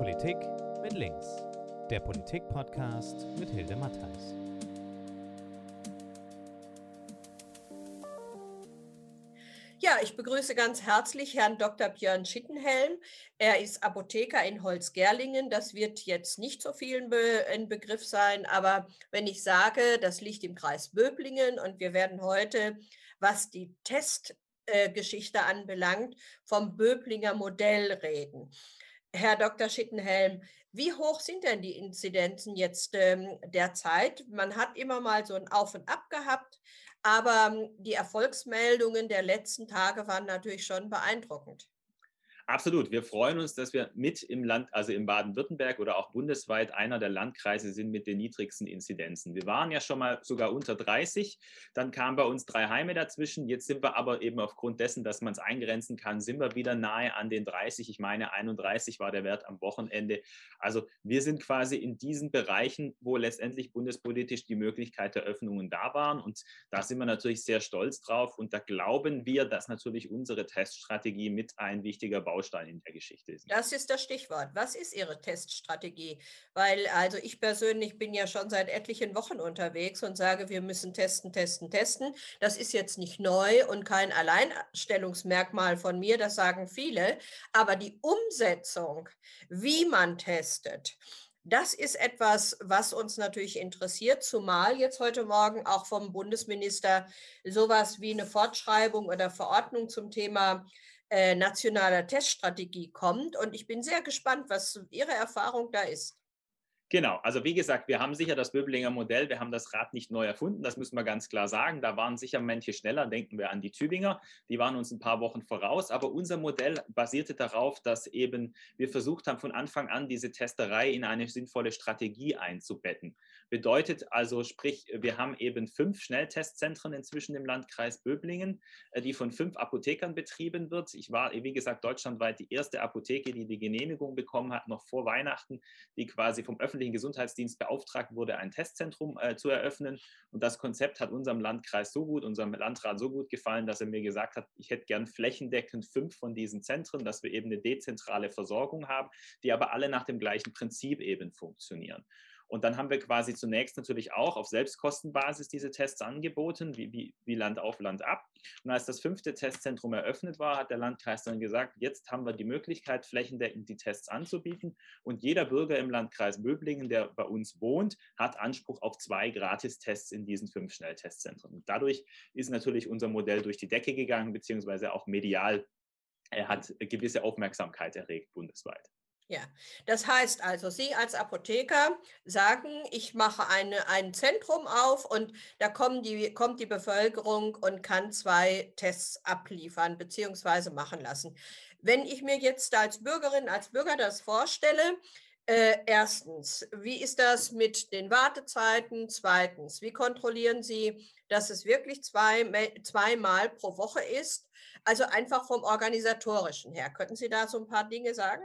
Politik mit links. Der Politik-Podcast mit Hilde Mattheis. Ja, ich begrüße ganz herzlich Herrn Dr. Björn Schittenhelm. Er ist Apotheker in Holzgerlingen. Das wird jetzt nicht so vielen Be ein Begriff sein, aber wenn ich sage, das liegt im Kreis Böblingen und wir werden heute, was die Testgeschichte äh, anbelangt, vom Böblinger Modell reden. Herr Dr. Schittenhelm, wie hoch sind denn die Inzidenzen jetzt ähm, derzeit? Man hat immer mal so ein Auf und Ab gehabt, aber ähm, die Erfolgsmeldungen der letzten Tage waren natürlich schon beeindruckend. Absolut. Wir freuen uns, dass wir mit im Land, also in Baden-Württemberg oder auch bundesweit einer der Landkreise sind mit den niedrigsten Inzidenzen. Wir waren ja schon mal sogar unter 30. Dann kamen bei uns drei Heime dazwischen. Jetzt sind wir aber eben aufgrund dessen, dass man es eingrenzen kann, sind wir wieder nahe an den 30. Ich meine, 31 war der Wert am Wochenende. Also wir sind quasi in diesen Bereichen, wo letztendlich bundespolitisch die Möglichkeit der Öffnungen da waren. Und da sind wir natürlich sehr stolz drauf. Und da glauben wir, dass natürlich unsere Teststrategie mit ein wichtiger Baustein Baustein in der Geschichte ist. Das ist das Stichwort. Was ist Ihre Teststrategie? Weil also ich persönlich bin ja schon seit etlichen Wochen unterwegs und sage, wir müssen testen, testen, testen. Das ist jetzt nicht neu und kein Alleinstellungsmerkmal von mir, das sagen viele. Aber die Umsetzung, wie man testet, das ist etwas, was uns natürlich interessiert, zumal jetzt heute Morgen auch vom Bundesminister sowas wie eine Fortschreibung oder Verordnung zum Thema äh, nationaler Teststrategie kommt. Und ich bin sehr gespannt, was Ihre Erfahrung da ist. Genau, also wie gesagt, wir haben sicher das Böblinger Modell, wir haben das Rad nicht neu erfunden, das müssen wir ganz klar sagen. Da waren sicher manche schneller, denken wir an die Tübinger, die waren uns ein paar Wochen voraus, aber unser Modell basierte darauf, dass eben wir versucht haben, von Anfang an diese Testerei in eine sinnvolle Strategie einzubetten. Bedeutet also, sprich, wir haben eben fünf Schnelltestzentren inzwischen im Landkreis Böblingen, äh, die von fünf Apothekern betrieben wird. Ich war, wie gesagt, deutschlandweit die erste Apotheke, die die Genehmigung bekommen hat, noch vor Weihnachten, die quasi vom öffentlichen öffentlichen Gesundheitsdienst beauftragt wurde, ein Testzentrum äh, zu eröffnen. Und das Konzept hat unserem Landkreis so gut, unserem Landrat so gut gefallen, dass er mir gesagt hat, ich hätte gern flächendeckend fünf von diesen Zentren, dass wir eben eine dezentrale Versorgung haben, die aber alle nach dem gleichen Prinzip eben funktionieren. Und dann haben wir quasi zunächst natürlich auch auf Selbstkostenbasis diese Tests angeboten, wie, wie, wie Land auf Land ab. Und als das fünfte Testzentrum eröffnet war, hat der Landkreis dann gesagt, jetzt haben wir die Möglichkeit, flächendeckend die Tests anzubieten. Und jeder Bürger im Landkreis Böblingen, der bei uns wohnt, hat Anspruch auf zwei Gratistests in diesen fünf Schnelltestzentren. Und dadurch ist natürlich unser Modell durch die Decke gegangen, beziehungsweise auch medial. Er hat gewisse Aufmerksamkeit erregt bundesweit. Ja, das heißt also, Sie als Apotheker sagen, ich mache eine, ein Zentrum auf und da kommen die, kommt die Bevölkerung und kann zwei Tests abliefern bzw. machen lassen. Wenn ich mir jetzt als Bürgerin, als Bürger das vorstelle, äh, erstens, wie ist das mit den Wartezeiten? Zweitens, wie kontrollieren Sie, dass es wirklich zwei, zweimal pro Woche ist? Also einfach vom organisatorischen her. Könnten Sie da so ein paar Dinge sagen?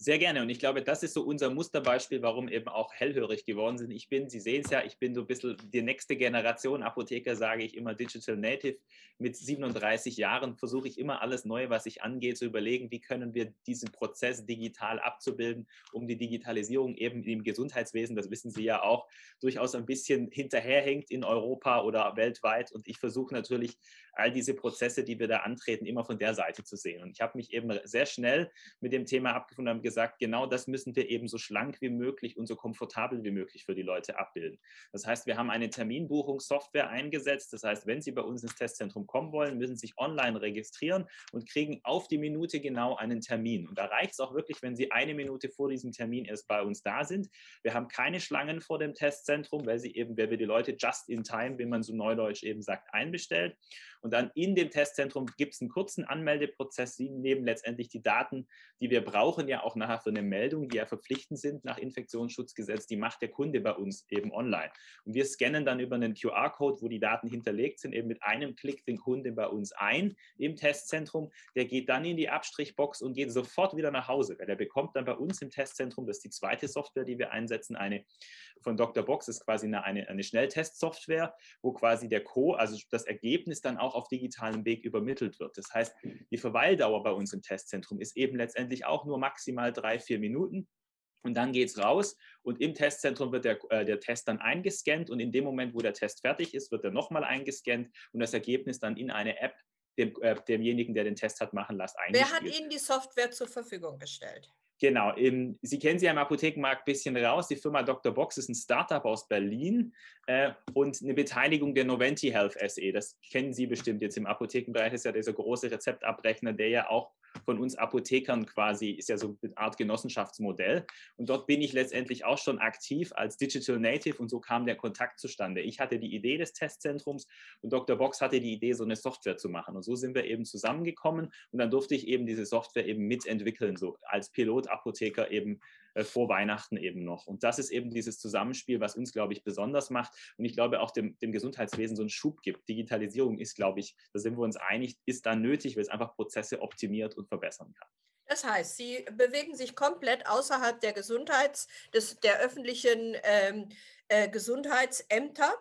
Sehr gerne. Und ich glaube, das ist so unser Musterbeispiel, warum eben auch hellhörig geworden sind. Ich bin, Sie sehen es ja, ich bin so ein bisschen die nächste Generation Apotheker, sage ich immer Digital Native. Mit 37 Jahren versuche ich immer alles Neue, was sich angeht, zu überlegen, wie können wir diesen Prozess digital abzubilden, um die Digitalisierung eben im Gesundheitswesen, das wissen Sie ja auch, durchaus ein bisschen hinterherhängt in Europa oder weltweit. Und ich versuche natürlich all diese Prozesse, die wir da antreten, immer von der Seite zu sehen. Und ich habe mich eben sehr schnell mit dem Thema abgefunden und gesagt, genau das müssen wir eben so schlank wie möglich und so komfortabel wie möglich für die Leute abbilden. Das heißt, wir haben eine Terminbuchungssoftware eingesetzt. Das heißt, wenn Sie bei uns ins Testzentrum kommen wollen, müssen Sie sich online registrieren und kriegen auf die Minute genau einen Termin. Und da reicht es auch wirklich, wenn Sie eine Minute vor diesem Termin erst bei uns da sind. Wir haben keine Schlangen vor dem Testzentrum, weil sie eben, weil wir die Leute just in time, wie man so neudeutsch eben sagt, einbestellt. Und dann in dem Testzentrum gibt es einen kurzen Anmeldeprozess. Sie nehmen letztendlich die Daten, die wir brauchen, ja auch nachher für eine Meldung, die ja verpflichtend sind nach Infektionsschutzgesetz, die macht der Kunde bei uns eben online. Und wir scannen dann über einen QR-Code, wo die Daten hinterlegt sind, eben mit einem Klick den Kunde bei uns ein im Testzentrum. Der geht dann in die Abstrichbox und geht sofort wieder nach Hause, weil der bekommt dann bei uns im Testzentrum, das ist die zweite Software, die wir einsetzen, eine von Dr. Box ist quasi eine, eine, eine Schnelltestsoftware, wo quasi der Co, also das Ergebnis dann auch auf digitalem Weg übermittelt wird. Das heißt, die Verweildauer bei uns im Testzentrum ist eben letztendlich auch nur maximal drei, vier Minuten. Und dann geht es raus und im Testzentrum wird der, äh, der Test dann eingescannt und in dem Moment, wo der Test fertig ist, wird er nochmal eingescannt und das Ergebnis dann in eine App dem, äh, demjenigen, der den Test hat machen lassen. Wer hat Ihnen die Software zur Verfügung gestellt? Genau, im, Sie kennen sie ja im Apothekenmarkt ein bisschen raus. Die Firma Dr. Box ist ein Startup aus Berlin äh, und eine Beteiligung der Noventi Health SE. Das kennen Sie bestimmt jetzt im Apothekenbereich. Das ist ja dieser große Rezeptabrechner, der ja auch von uns Apothekern quasi, ist ja so eine Art Genossenschaftsmodell. Und dort bin ich letztendlich auch schon aktiv als Digital Native und so kam der Kontakt zustande. Ich hatte die Idee des Testzentrums und Dr. Box hatte die Idee, so eine Software zu machen. Und so sind wir eben zusammengekommen und dann durfte ich eben diese Software eben mitentwickeln, so als Pilotapotheker eben vor Weihnachten eben noch. Und das ist eben dieses Zusammenspiel, was uns, glaube ich, besonders macht. Und ich glaube auch dem, dem Gesundheitswesen so einen Schub gibt. Digitalisierung ist, glaube ich, da sind wir uns einig, ist dann nötig, weil es einfach Prozesse optimiert und verbessern kann. Das heißt, Sie bewegen sich komplett außerhalb der Gesundheits-, des, der öffentlichen ähm, äh, Gesundheitsämter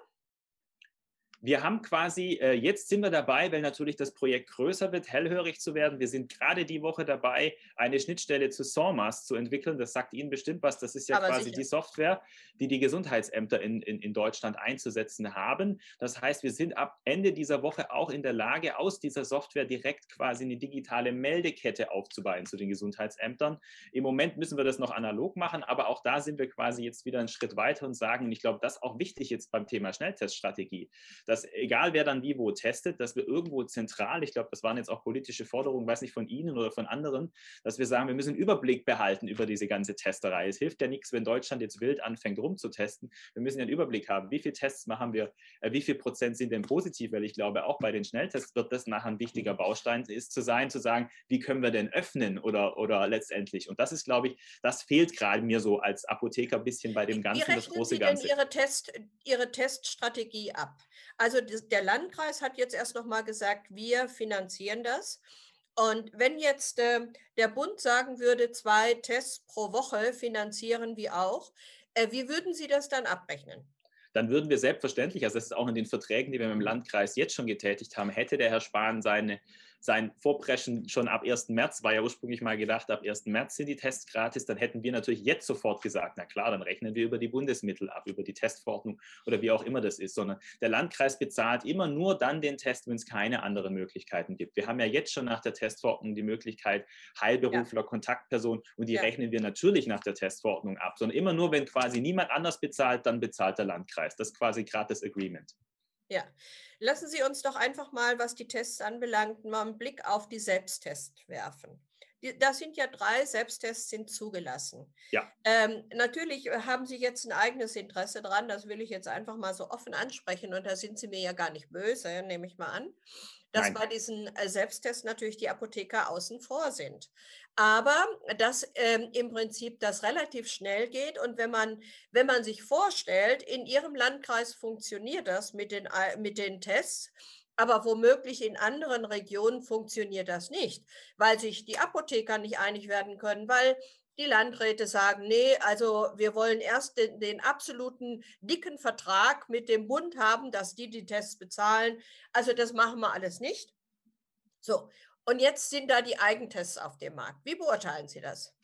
wir haben quasi, äh, jetzt sind wir dabei, weil natürlich das Projekt größer wird, hellhörig zu werden. Wir sind gerade die Woche dabei, eine Schnittstelle zu SORMAS zu entwickeln. Das sagt Ihnen bestimmt was. Das ist ja Aber quasi sicher. die Software, die die Gesundheitsämter in, in, in Deutschland einzusetzen haben. Das heißt, wir sind ab Ende dieser Woche auch in der Lage, aus dieser Software direkt quasi eine digitale Meldekette aufzubauen zu den Gesundheitsämtern. Im Moment müssen wir das noch analog machen, aber auch da sind wir quasi jetzt wieder einen Schritt weiter und sagen, und ich glaube, das ist auch wichtig jetzt beim Thema Schnellteststrategie, dass egal wer dann wie wo testet, dass wir irgendwo zentral, ich glaube, das waren jetzt auch politische Forderungen, weiß nicht von Ihnen oder von anderen, dass wir sagen, wir müssen einen Überblick behalten über diese ganze Testerei. Es hilft ja nichts, wenn Deutschland jetzt wild anfängt rumzutesten. Wir müssen ja einen Überblick haben, wie viele Tests machen wir, äh, wie viel Prozent sind denn positiv, weil ich glaube, auch bei den Schnelltests wird das nachher ein wichtiger Baustein ist zu sein, zu sagen, wie können wir denn öffnen oder, oder letztendlich. Und das ist, glaube ich, das fehlt gerade mir so als Apotheker ein bisschen bei dem Ganzen, das große Sie Ganze. Ihre, Test, Ihre Teststrategie ab? Also der Landkreis hat jetzt erst noch mal gesagt, wir finanzieren das. Und wenn jetzt äh, der Bund sagen würde, zwei Tests pro Woche finanzieren wir auch, äh, wie würden Sie das dann abrechnen? Dann würden wir selbstverständlich, also das ist auch in den Verträgen, die wir mit dem Landkreis jetzt schon getätigt haben, hätte der Herr Spahn seine sein Vorpreschen schon ab 1. März, war ja ursprünglich mal gedacht, ab 1. März sind die Tests gratis, dann hätten wir natürlich jetzt sofort gesagt, na klar, dann rechnen wir über die Bundesmittel ab, über die Testverordnung oder wie auch immer das ist, sondern der Landkreis bezahlt immer nur dann den Test, wenn es keine anderen Möglichkeiten gibt. Wir haben ja jetzt schon nach der Testverordnung die Möglichkeit Heilberufler, ja. Kontaktperson und die ja. rechnen wir natürlich nach der Testverordnung ab, sondern immer nur, wenn quasi niemand anders bezahlt, dann bezahlt der Landkreis. Das ist quasi gerade das Agreement. Ja, lassen Sie uns doch einfach mal, was die Tests anbelangt, mal einen Blick auf die Selbsttests werfen. Da sind ja drei Selbsttests sind zugelassen. Ja. Ähm, natürlich äh, haben Sie jetzt ein eigenes Interesse dran, das will ich jetzt einfach mal so offen ansprechen und da sind Sie mir ja gar nicht böse, nehme ich mal an dass Nein. bei diesen äh, Selbsttests natürlich die Apotheker außen vor sind. Aber dass ähm, im Prinzip das relativ schnell geht und wenn man, wenn man sich vorstellt, in Ihrem Landkreis funktioniert das mit den, äh, mit den Tests, aber womöglich in anderen Regionen funktioniert das nicht, weil sich die Apotheker nicht einig werden können, weil die Landräte sagen, nee, also wir wollen erst den, den, absoluten dicken Vertrag mit dem Bund haben, dass die die Tests bezahlen. Also das machen wir alles nicht. So, und jetzt sind da die Eigentests auf dem Markt. Wie beurteilen Sie das?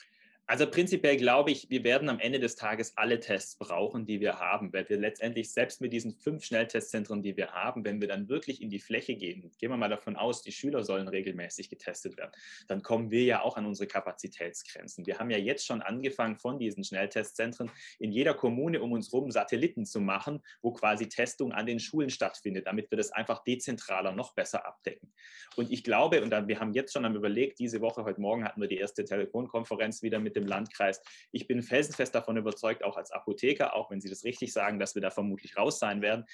Also prinzipiell glaube ich, wir werden am Ende des Tages alle Tests brauchen, die wir haben, weil wir letztendlich selbst mit diesen fünf Schnelltestzentren, die wir haben, wenn wir dann wirklich in die Fläche gehen, gehen wir mal davon aus, die Schüler sollen regelmäßig getestet werden, dann kommen wir ja auch an unsere Kapazitätsgrenzen. Wir haben ja jetzt schon angefangen von diesen Schnelltestzentren in jeder Kommune um uns herum Satelliten zu machen, wo quasi Testung an den Schulen stattfindet, damit wir das einfach dezentraler noch besser abdecken. Und ich glaube, und wir haben jetzt schon am überlegt, diese Woche, heute Morgen hatten wir die erste Telefonkonferenz wieder mit mit dem Landkreis. Ich bin felsenfest davon überzeugt, auch als Apotheker, auch wenn Sie das richtig sagen, dass wir da vermutlich raus sein werden.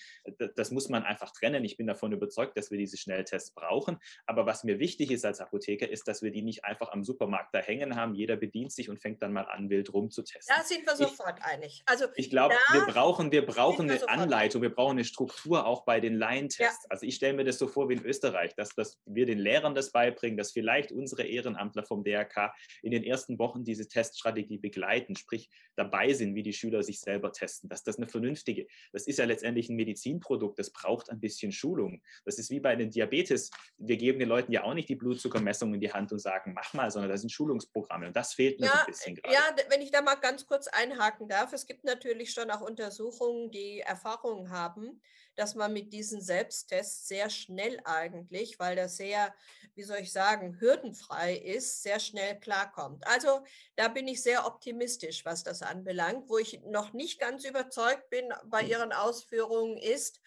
Das muss man einfach trennen. Ich bin davon überzeugt, dass wir diese Schnelltests brauchen. Aber was mir wichtig ist als Apotheker, ist, dass wir die nicht einfach am Supermarkt da hängen haben. Jeder bedient sich und fängt dann mal an, wild rumzutesten. Da sind wir sofort ich, einig. Also ich glaube, wir brauchen, wir brauchen eine Anleitung, wir brauchen eine Struktur auch bei den Laientests. Ja. Also ich stelle mir das so vor wie in Österreich, dass, dass wir den Lehrern das beibringen, dass vielleicht unsere Ehrenamtler vom DRK in den ersten Wochen diese Teststrategie begleiten, sprich dabei sind, wie die Schüler sich selber testen, dass das eine vernünftige, das ist ja letztendlich ein Medizinprodukt, das braucht ein bisschen Schulung. Das ist wie bei den Diabetes. Wir geben den Leuten ja auch nicht die Blutzuckermessung in die Hand und sagen, mach mal, sondern das sind Schulungsprogramme und das fehlt mir ja, ein bisschen gerade. Ja, wenn ich da mal ganz kurz einhaken darf, es gibt natürlich schon auch Untersuchungen, die Erfahrungen haben, dass man mit diesen Selbsttests sehr schnell eigentlich, weil das sehr, wie soll ich sagen, hürdenfrei ist, sehr schnell klarkommt. Also da bin ich sehr optimistisch, was das anbelangt. Wo ich noch nicht ganz überzeugt bin bei hm. Ihren Ausführungen ist,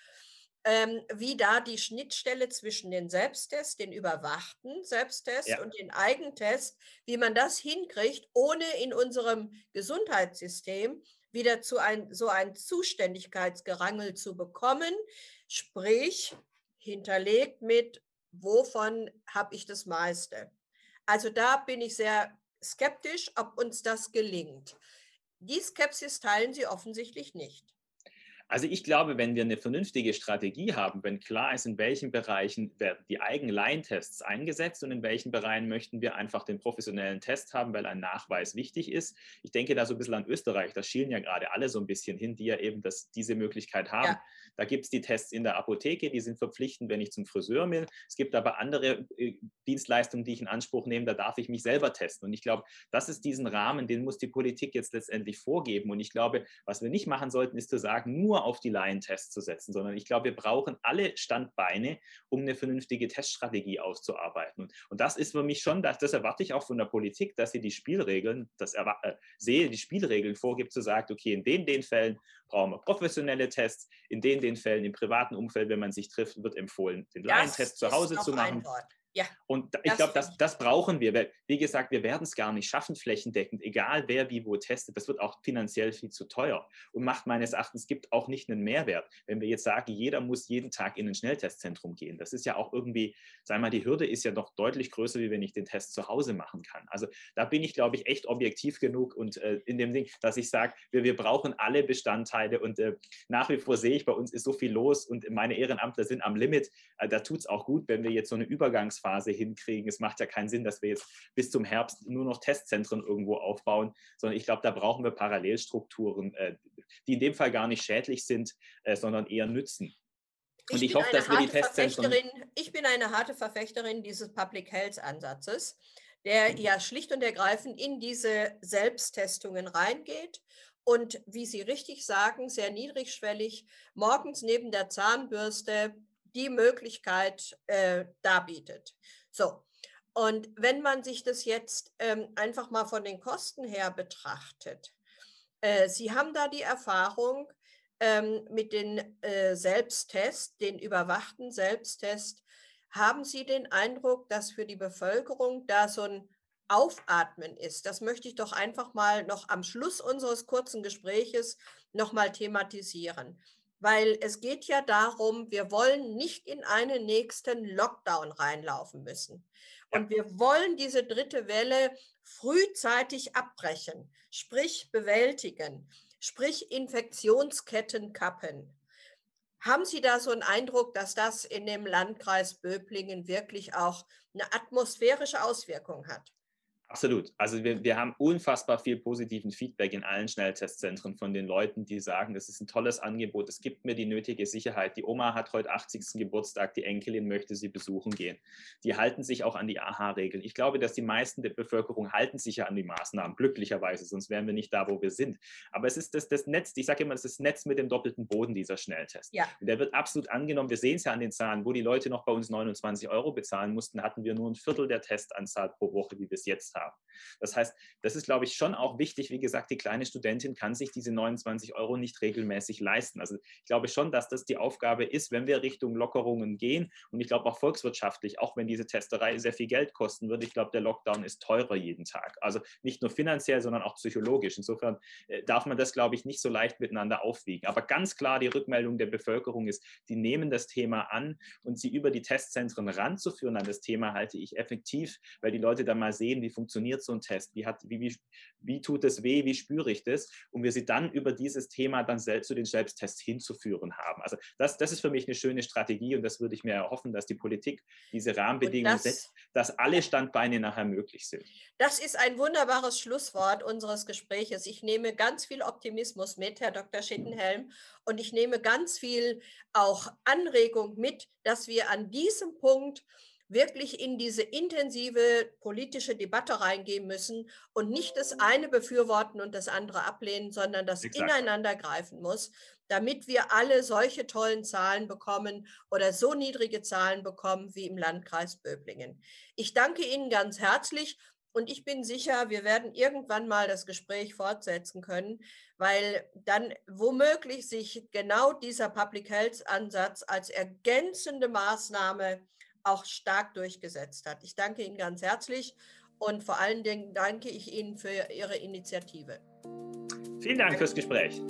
ähm, wie da die Schnittstelle zwischen den Selbsttest, den überwachten Selbsttest ja. und den Eigentest, wie man das hinkriegt, ohne in unserem Gesundheitssystem wieder zu ein, so ein Zuständigkeitsgerangel zu bekommen, sprich hinterlegt mit, wovon habe ich das meiste. Also da bin ich sehr skeptisch, ob uns das gelingt. Die Skepsis teilen Sie offensichtlich nicht. Also ich glaube, wenn wir eine vernünftige Strategie haben, wenn klar ist, in welchen Bereichen werden die eigenen Line-Tests eingesetzt und in welchen Bereichen möchten wir einfach den professionellen Test haben, weil ein Nachweis wichtig ist. Ich denke da so ein bisschen an Österreich, da schielen ja gerade alle so ein bisschen hin, die ja eben das, diese Möglichkeit haben. Ja. Da gibt es die Tests in der Apotheke, die sind verpflichtend, wenn ich zum Friseur will. Es gibt aber andere äh, Dienstleistungen, die ich in Anspruch nehme, da darf ich mich selber testen. Und ich glaube, das ist diesen Rahmen, den muss die Politik jetzt letztendlich vorgeben. Und ich glaube, was wir nicht machen sollten, ist zu sagen, nur auf die Laientests zu setzen, sondern ich glaube, wir brauchen alle Standbeine, um eine vernünftige Teststrategie auszuarbeiten. Und das ist für mich schon, das, das erwarte ich auch von der Politik, dass sie die Spielregeln, das äh, sehe, die Spielregeln vorgibt, zu sagen, okay, in den, den Fällen brauchen wir professionelle Tests, in den, den Fällen im privaten Umfeld, wenn man sich trifft, wird empfohlen, den Laientest zu Hause zu machen. Ja, und ich glaube, das, das brauchen wir. Weil, wie gesagt, wir werden es gar nicht schaffen, flächendeckend, egal wer wie wo testet. Das wird auch finanziell viel zu teuer und macht meines Erachtens, gibt auch nicht einen Mehrwert. Wenn wir jetzt sagen, jeder muss jeden Tag in ein Schnelltestzentrum gehen, das ist ja auch irgendwie, sagen wir mal, die Hürde ist ja noch deutlich größer, wie wenn ich den Test zu Hause machen kann. Also da bin ich, glaube ich, echt objektiv genug und äh, in dem Ding, dass ich sage, wir, wir brauchen alle Bestandteile und äh, nach wie vor sehe ich, bei uns ist so viel los und meine Ehrenamtler sind am Limit. Äh, da tut es auch gut, wenn wir jetzt so eine Übergangs Übergangsphase hinkriegen. Es macht ja keinen Sinn, dass wir jetzt bis zum Herbst nur noch Testzentren irgendwo aufbauen, sondern ich glaube, da brauchen wir Parallelstrukturen, äh, die in dem Fall gar nicht schädlich sind, äh, sondern eher nützen. Und ich, ich hoffe, dass wir die Testzentren. Ich bin eine harte Verfechterin dieses Public Health Ansatzes, der ja schlicht und ergreifend in diese Selbsttestungen reingeht und wie Sie richtig sagen, sehr niedrigschwellig morgens neben der Zahnbürste die Möglichkeit äh, darbietet. So, und wenn man sich das jetzt ähm, einfach mal von den Kosten her betrachtet, äh, Sie haben da die Erfahrung ähm, mit den äh, Selbsttests, den überwachten Selbsttests, haben Sie den Eindruck, dass für die Bevölkerung da so ein Aufatmen ist? Das möchte ich doch einfach mal noch am Schluss unseres kurzen Gespräches nochmal thematisieren weil es geht ja darum, wir wollen nicht in einen nächsten Lockdown reinlaufen müssen. Und wir wollen diese dritte Welle frühzeitig abbrechen, sprich bewältigen, sprich Infektionsketten kappen. Haben Sie da so einen Eindruck, dass das in dem Landkreis Böblingen wirklich auch eine atmosphärische Auswirkung hat? Absolut. Also wir, wir haben unfassbar viel positiven Feedback in allen Schnelltestzentren von den Leuten, die sagen, das ist ein tolles Angebot, es gibt mir die nötige Sicherheit. Die Oma hat heute 80. Geburtstag, die Enkelin möchte sie besuchen gehen. Die halten sich auch an die AHA-Regeln. Ich glaube, dass die meisten der Bevölkerung halten sich ja an die Maßnahmen, glücklicherweise, sonst wären wir nicht da, wo wir sind. Aber es ist das, das Netz, ich sage immer, es ist das Netz mit dem doppelten Boden, dieser Schnelltest. Ja. Der wird absolut angenommen. Wir sehen es ja an den Zahlen, wo die Leute noch bei uns 29 Euro bezahlen mussten, hatten wir nur ein Viertel der Testanzahl pro Woche, wie wir es jetzt haben haben. Das heißt, das ist, glaube ich, schon auch wichtig. Wie gesagt, die kleine Studentin kann sich diese 29 Euro nicht regelmäßig leisten. Also ich glaube schon, dass das die Aufgabe ist, wenn wir Richtung Lockerungen gehen. Und ich glaube auch volkswirtschaftlich, auch wenn diese Testerei sehr viel Geld kosten wird, ich glaube, der Lockdown ist teurer jeden Tag. Also nicht nur finanziell, sondern auch psychologisch. Insofern äh, darf man das, glaube ich, nicht so leicht miteinander aufwiegen. Aber ganz klar, die Rückmeldung der Bevölkerung ist, die nehmen das Thema an und sie über die Testzentren ranzuführen an das Thema halte ich effektiv, weil die Leute dann mal sehen, wie funktioniert funktioniert so ein Test, wie, hat, wie, wie, wie tut es weh, wie spüre ich das und wir sie dann über dieses Thema dann selbst zu den Selbsttests hinzuführen haben. Also das, das ist für mich eine schöne Strategie und das würde ich mir erhoffen, dass die Politik diese Rahmenbedingungen das, setzt, dass alle Standbeine nachher möglich sind. Das ist ein wunderbares Schlusswort unseres Gespräches. Ich nehme ganz viel Optimismus mit, Herr Dr. Schittenhelm, und ich nehme ganz viel auch Anregung mit, dass wir an diesem Punkt wirklich in diese intensive politische Debatte reingehen müssen und nicht das eine befürworten und das andere ablehnen, sondern das Exakt. ineinander greifen muss, damit wir alle solche tollen Zahlen bekommen oder so niedrige Zahlen bekommen wie im Landkreis Böblingen. Ich danke Ihnen ganz herzlich und ich bin sicher, wir werden irgendwann mal das Gespräch fortsetzen können, weil dann womöglich sich genau dieser Public Health Ansatz als ergänzende Maßnahme auch stark durchgesetzt hat. Ich danke Ihnen ganz herzlich und vor allen Dingen danke ich Ihnen für Ihre Initiative. Vielen Dank fürs Gespräch.